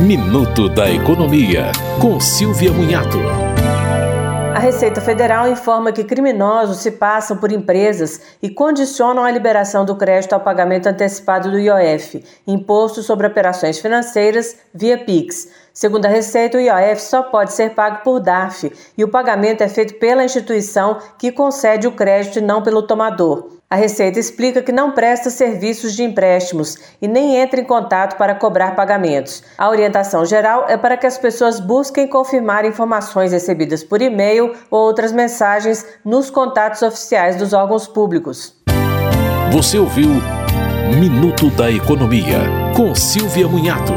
Minuto da Economia, com Silvia Munhato. A Receita Federal informa que criminosos se passam por empresas e condicionam a liberação do crédito ao pagamento antecipado do IOF, Imposto sobre Operações Financeiras, via PIX. Segundo a Receita, o IOF só pode ser pago por DARF e o pagamento é feito pela instituição que concede o crédito e não pelo tomador. A Receita explica que não presta serviços de empréstimos e nem entra em contato para cobrar pagamentos. A orientação geral é para que as pessoas busquem confirmar informações recebidas por e-mail ou outras mensagens nos contatos oficiais dos órgãos públicos. Você ouviu Minuto da Economia, com Silvia Munhato.